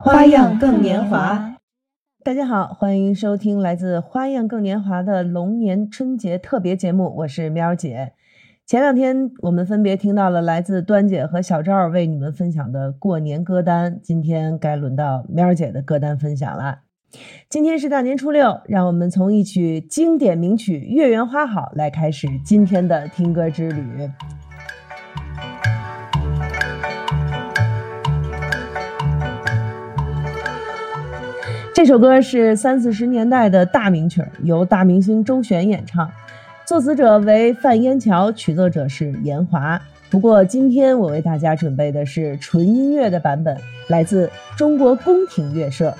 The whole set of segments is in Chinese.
花样更年华。大家好，欢迎收听来自《花样更年华》的龙年春节特别节目，我是喵姐。前两天我们分别听到了来自端姐和小赵为你们分享的过年歌单，今天该轮到喵姐的歌单分享了。今天是大年初六，让我们从一曲经典名曲《月圆花好》来开始今天的听歌之旅。这首歌是三四十年代的大名曲，由大明星周璇演唱，作词者为范烟桥，曲作者是严华。不过今天我为大家准备的是纯音乐的版本，来自中国宫廷乐社。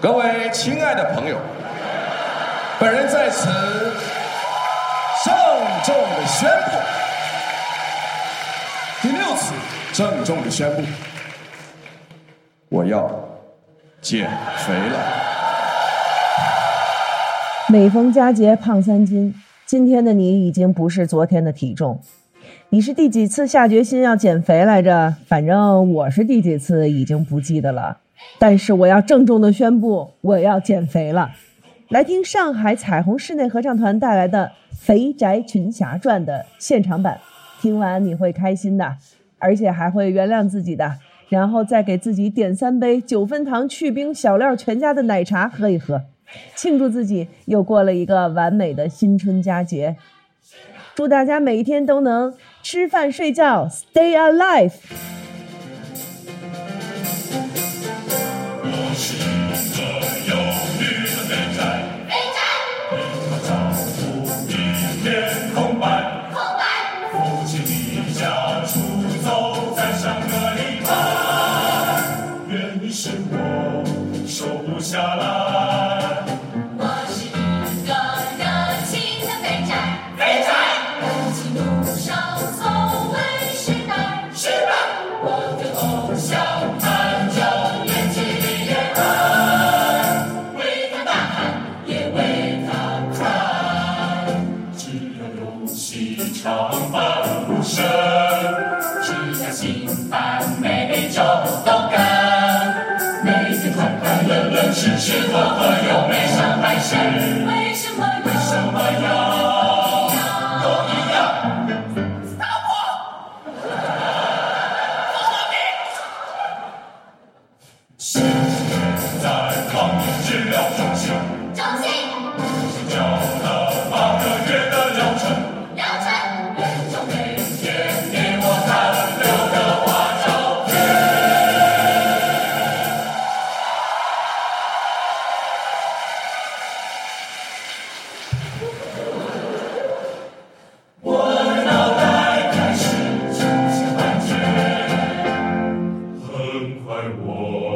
各位亲爱的朋友，本人在此郑重的宣布，第六次郑重的宣布，我要减肥了。每逢佳节胖三斤，今天的你已经不是昨天的体重。你是第几次下决心要减肥来着？反正我是第几次已经不记得了。但是我要郑重的宣布，我要减肥了。来听上海彩虹室内合唱团带来的《肥宅群侠传》的现场版，听完你会开心的，而且还会原谅自己的，然后再给自己点三杯九分糖去冰小料全家的奶茶喝一喝，庆祝自己又过了一个完美的新春佳节。祝大家每一天都能吃饭睡觉，Stay alive。只是我瘦不下来。为什么又为什么为什么 I want.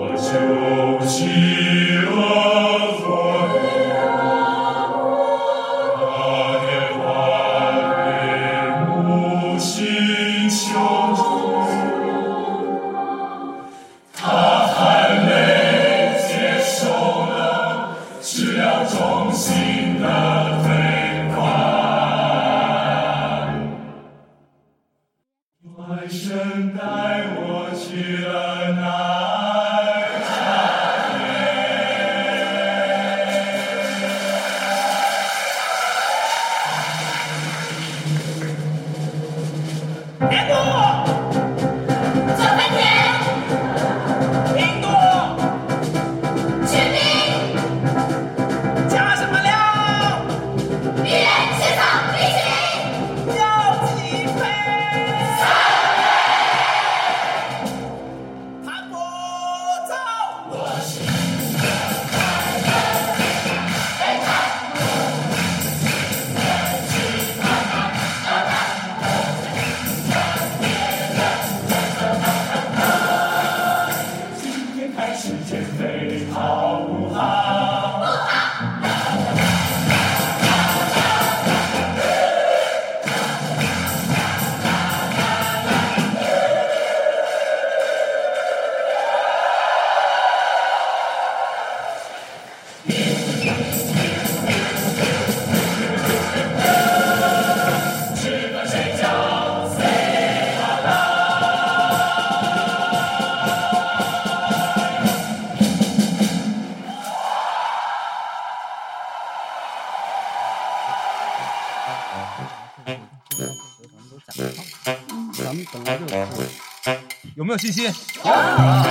有信心？好啊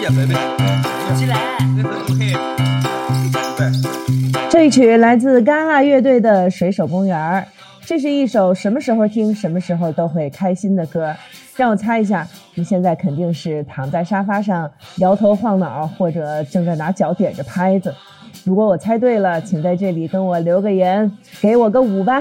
耶妹妹起来这一曲来自戛纳乐队的水手公园这是一首什么时候听什么时候都会开心的歌让我猜一下你现在肯定是躺在沙发上摇头晃脑或者正在拿脚点着拍子如果我猜对了请在这里跟我留个言给我个舞吧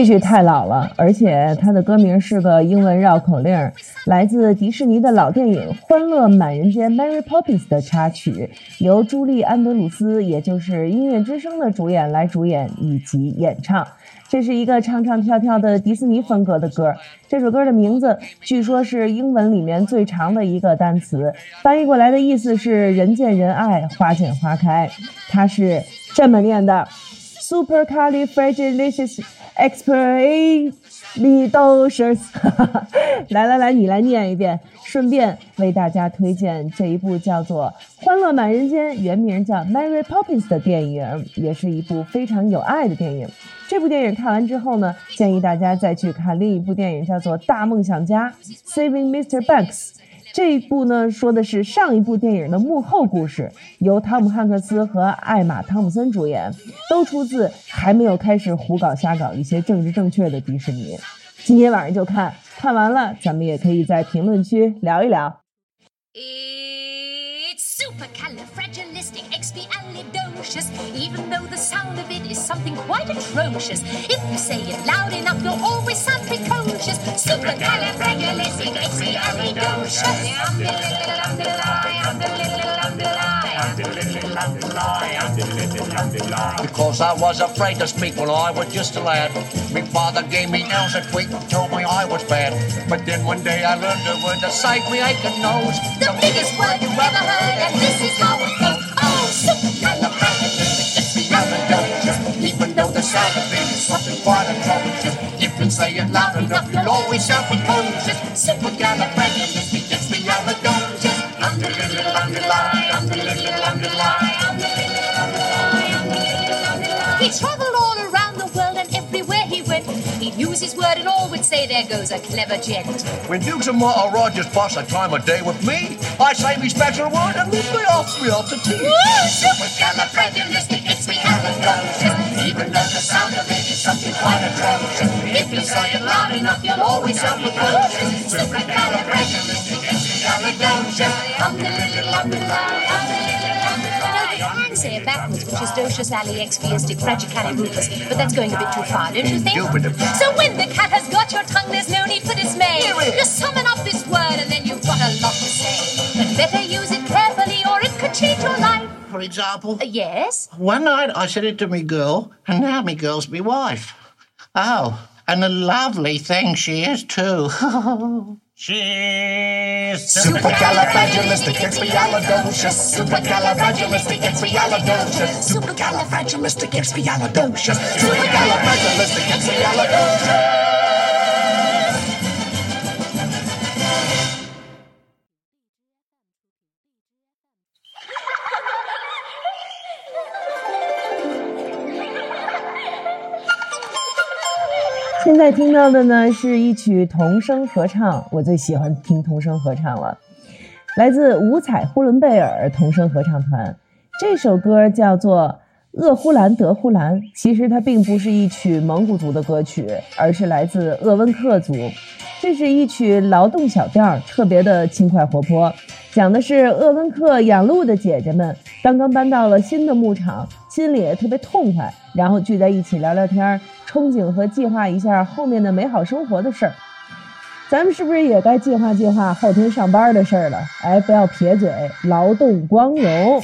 这句太老了，而且它的歌名是个英文绕口令，来自迪士尼的老电影《欢乐满人间》（Mary Poppins） 的插曲，由朱莉·安德鲁斯，也就是音乐之声的主演来主演以及演唱。这是一个唱唱跳跳的迪士尼风格的歌。这首歌的名字据说是英文里面最长的一个单词，翻译过来的意思是“人见人爱，花见花开”。它是这么念的：supercalifragilisticexpialidocious。来来来，你来念一遍，顺便为大家推荐这一部叫做《欢乐满人间》，原名叫《Mary Poppins》的电影，也是一部非常有爱的电影。这部电影看完之后呢，建议大家再去看另一部电影，叫做《大梦想家》（Saving Mr. Banks）。这一部呢，说的是上一部电影的幕后故事，由汤姆汉克斯和艾玛汤姆森主演，都出自还没有开始胡搞瞎搞一些政治正确的迪士尼。今天晚上就看，看完了咱们也可以在评论区聊一聊。It's supercalifragilisticexpialidocious, even though the sound of it is something quite atrocious. If you say it loud enough, you'll always sound precocious. Supercalifragilisticexpialidocious. Because I was afraid to speak when I was just a lad. My father gave me nails that tweak and told me I was bad. But then one day I learned a word to save me aching nose. The biggest word you ever heard, and this is how it goes. Oh, Supercalifragilisticexpialidocious. Even though the sound of it is something quite atrocious. You say it loud enough, you'll always sound precocious. Supercalifragilisticexpialidocious. Underline, underline, underline, underline. He traveled all around the world and everywhere he went, he'd use his word and all would say, There goes a clever gent. When Dukes and Martha Rogers pass a time of day with me, I say me special word and leave me off me off the tea. Supercalifragilisticexpialidocious. Even though the sound of it If you say it loud enough, you'll always sound precocious. Supercalifragilisticexpialidocious. No, you can say it backwards, which is docious alley expiastic fragicalirufus, but that's going a bit too far, don't you think? So when the cat has got your tongue, there's no need for dismay. Just summon up this word and then you've got a lot to say. But better use it carefully or it could change your life. For example, Uh, yes? one night I said it to me girl, and now me girl's me wife. Oh, and a lovely thing she is too. She's Supercalifragilisticexpialidocious. Supercalifragilisticexpialidocious. Supercalifragilisticexpialidocious. Supercalifragilisticexpialidocious. 在听到的呢是一曲童声合唱，我最喜欢听童声合唱了，来自五彩呼伦贝尔童声合唱团。这首歌叫做《鄂呼兰德呼兰》，其实它并不是一曲蒙古族的歌曲，而是来自鄂温克族。这是一曲劳动小调，特别的轻快活泼，讲的是鄂温克养鹿的姐姐们刚刚搬到了新的牧场，心里也特别痛快，然后聚在一起聊聊天，憧憬和计划一下后面的美好生活的事儿。咱们是不是也该计划计划后天上班的事儿了？哎，不要撇嘴，劳动光荣。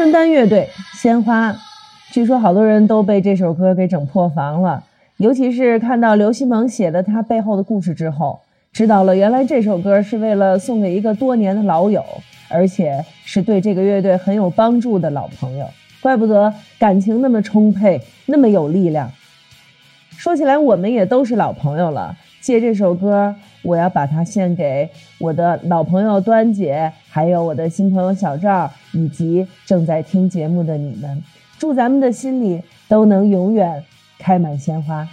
春丹乐队《鲜花》，据说好多人都被这首歌给整破防了，尤其是看到刘西蒙写的他背后的故事之后，知道了原来这首歌是为了送给一个多年的老友，而且是对这个乐队很有帮助的老朋友，怪不得感情那么充沛，那么有力量。说起来，我们也都是老朋友了。借这首歌，我要把它献给我的老朋友端姐，还有我的新朋友小赵，以及正在听节目的你们。祝咱们的心里都能永远开满鲜花。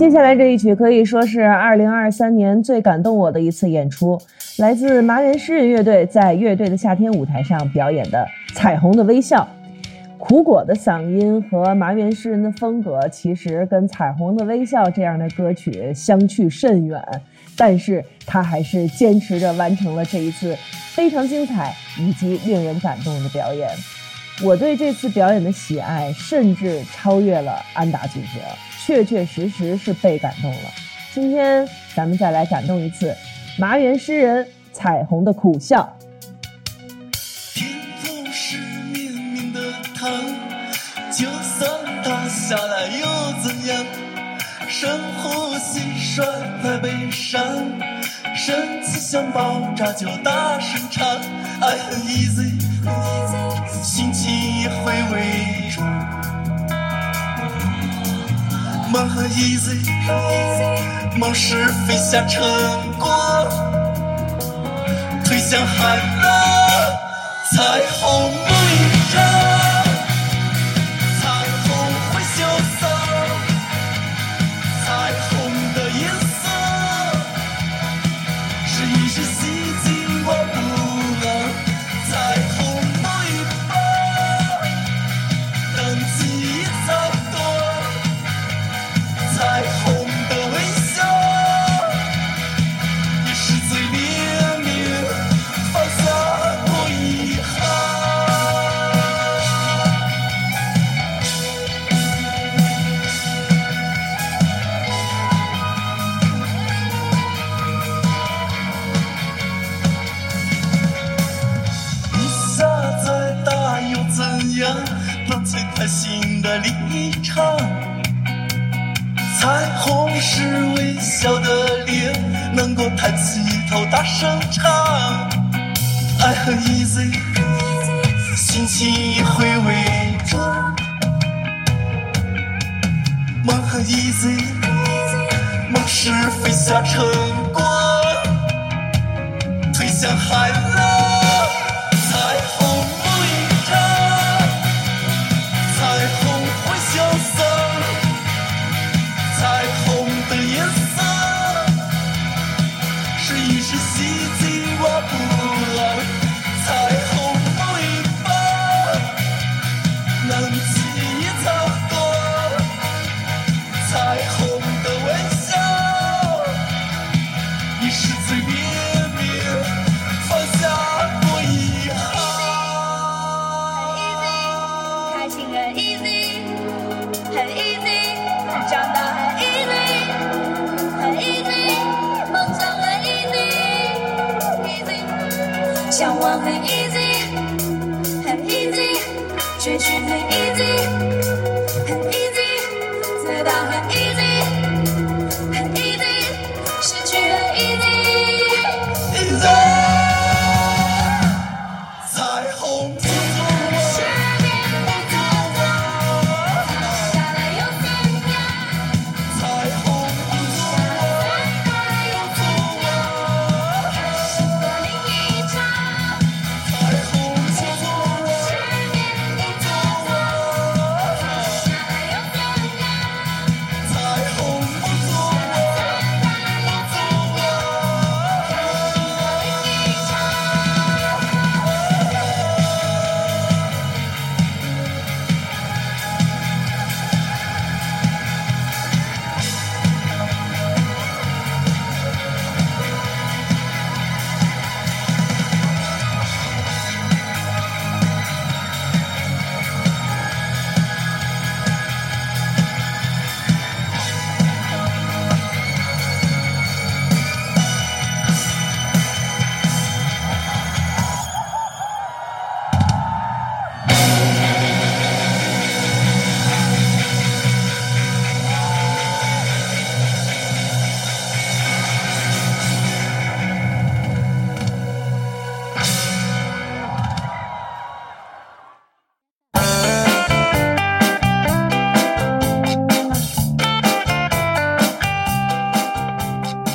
接下来这一曲可以说是2023年最感动我的一次演出，来自麻原诗人乐队在乐队的夏天舞台上表演的《彩虹的微笑》。苦果的嗓音和麻原诗人的风格，其实跟《彩虹的微笑》这样的歌曲相去甚远，但是他还是坚持着完成了这一次非常精彩以及令人感动的表演。我对这次表演的喜爱，甚至超越了安达组合，确确实实是被感动了。今天咱们再来感动一次，麻原诗人《彩虹的苦笑》。就算它下来又怎样？深呼吸，甩开悲伤，生气想爆炸就大声唱。爱很 easy，心情也会伪装。梦很 easy，梦是飞向成果，推向海浪，彩虹梦一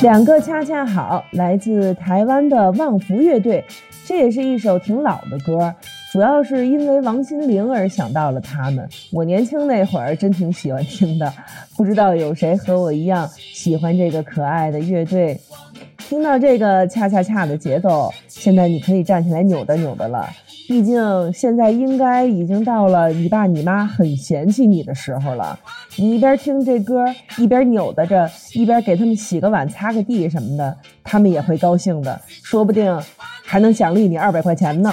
两个恰恰好，来自台湾的旺福乐队，这也是一首挺老的歌，主要是因为王心凌而想到了他们。我年轻那会儿真挺喜欢听的，不知道有谁和我一样喜欢这个可爱的乐队。听到这个恰恰恰的节奏，现在你可以站起来扭的扭的了。毕竟现在应该已经到了你爸你妈很嫌弃你的时候了。你一边听这歌，一边扭达着，一边给他们洗个碗、擦个地什么的，他们也会高兴的，说不定还能奖励你二百块钱呢。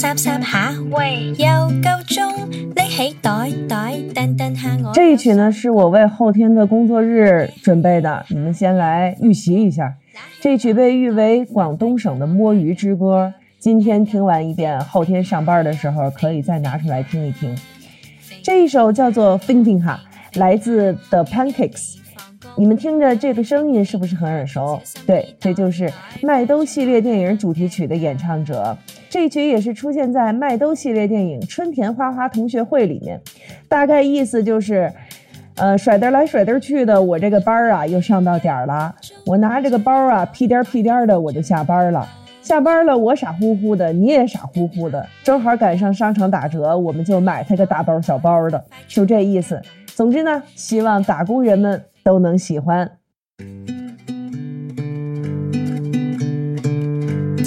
霎霎下，喂，又夠鐘，拎起袋袋，蹬蹬下我。这一曲呢是我为后天的工作日准备的，你们先来预习一下。这曲被誉为广东省的摸鱼之歌，今天听完一遍，后天上班的时候可以再拿出来听一听。这一首叫做《Think 哈》，来自 The Pancakes。你们听着这个声音是不是很耳熟？对，这就是麦兜系列电影主题曲的演唱者。这一曲也是出现在麦兜系列电影《春田花花同学会》里面，大概意思就是，呃，甩得来甩得去的，我这个班儿啊又上到点儿了，我拿这个包啊屁颠屁颠的我就下班了。下班了，我傻乎乎的，你也傻乎乎的，正好赶上商场打折，我们就买它个大包小包的，就这意思。总之呢，希望打工人们都能喜欢。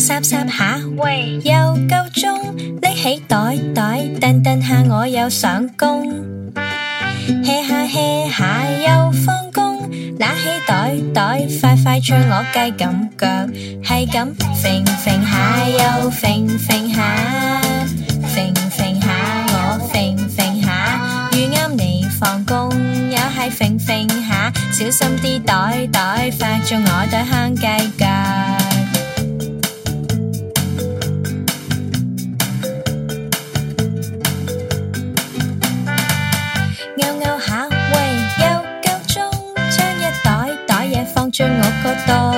霎霎下，喂，又夠鐘，拎起袋袋，蹬蹬下我又上工，hea 下 hea 下又放工，拿起袋袋，快快脆我鸡咁腳，係咁揈揈下又揈揈下，揈揈下我揈揈下，遇啱你放工又係揈揈下，小心啲袋袋發中我對香雞腳。進我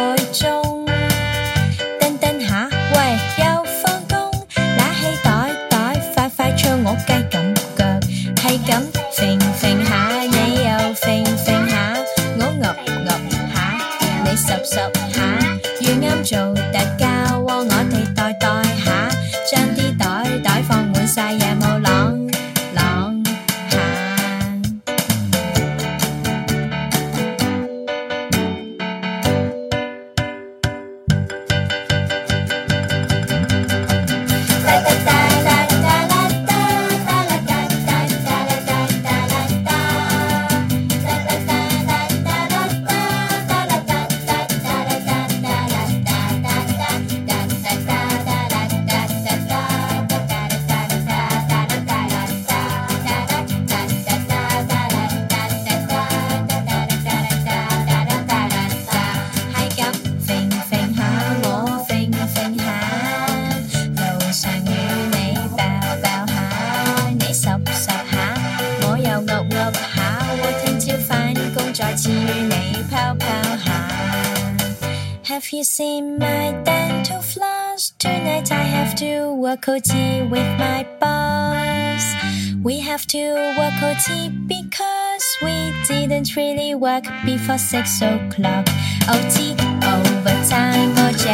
work OT with my boss. We have to work OT because we didn't really work before six o'clock. OT overtime, OJ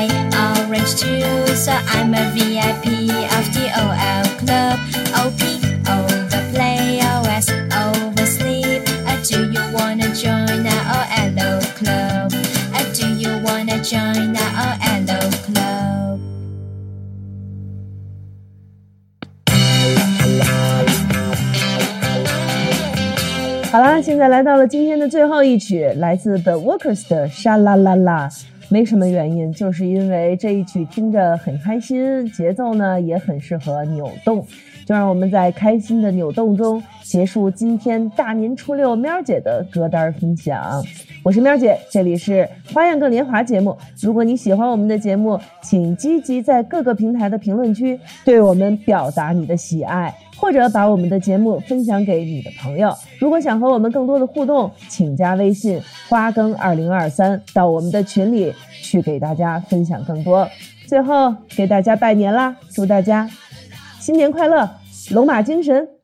orange juice. So I'm a VIP of the OL club. OP 好啦，现在来到了今天的最后一曲，来自 The Workers 的《沙啦啦啦》。没什么原因，就是因为这一曲听着很开心，节奏呢也很适合扭动。让我们在开心的扭动中结束今天大年初六喵姐的歌单分享。我是喵姐，这里是花样更年华节目。如果你喜欢我们的节目，请积极在各个平台的评论区对我们表达你的喜爱。或者把我们的节目分享给你的朋友。如果想和我们更多的互动，请加微信“花更二零二三”到我们的群里去给大家分享更多。最后给大家拜年啦，祝大家新年快乐，龙马精神。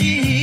see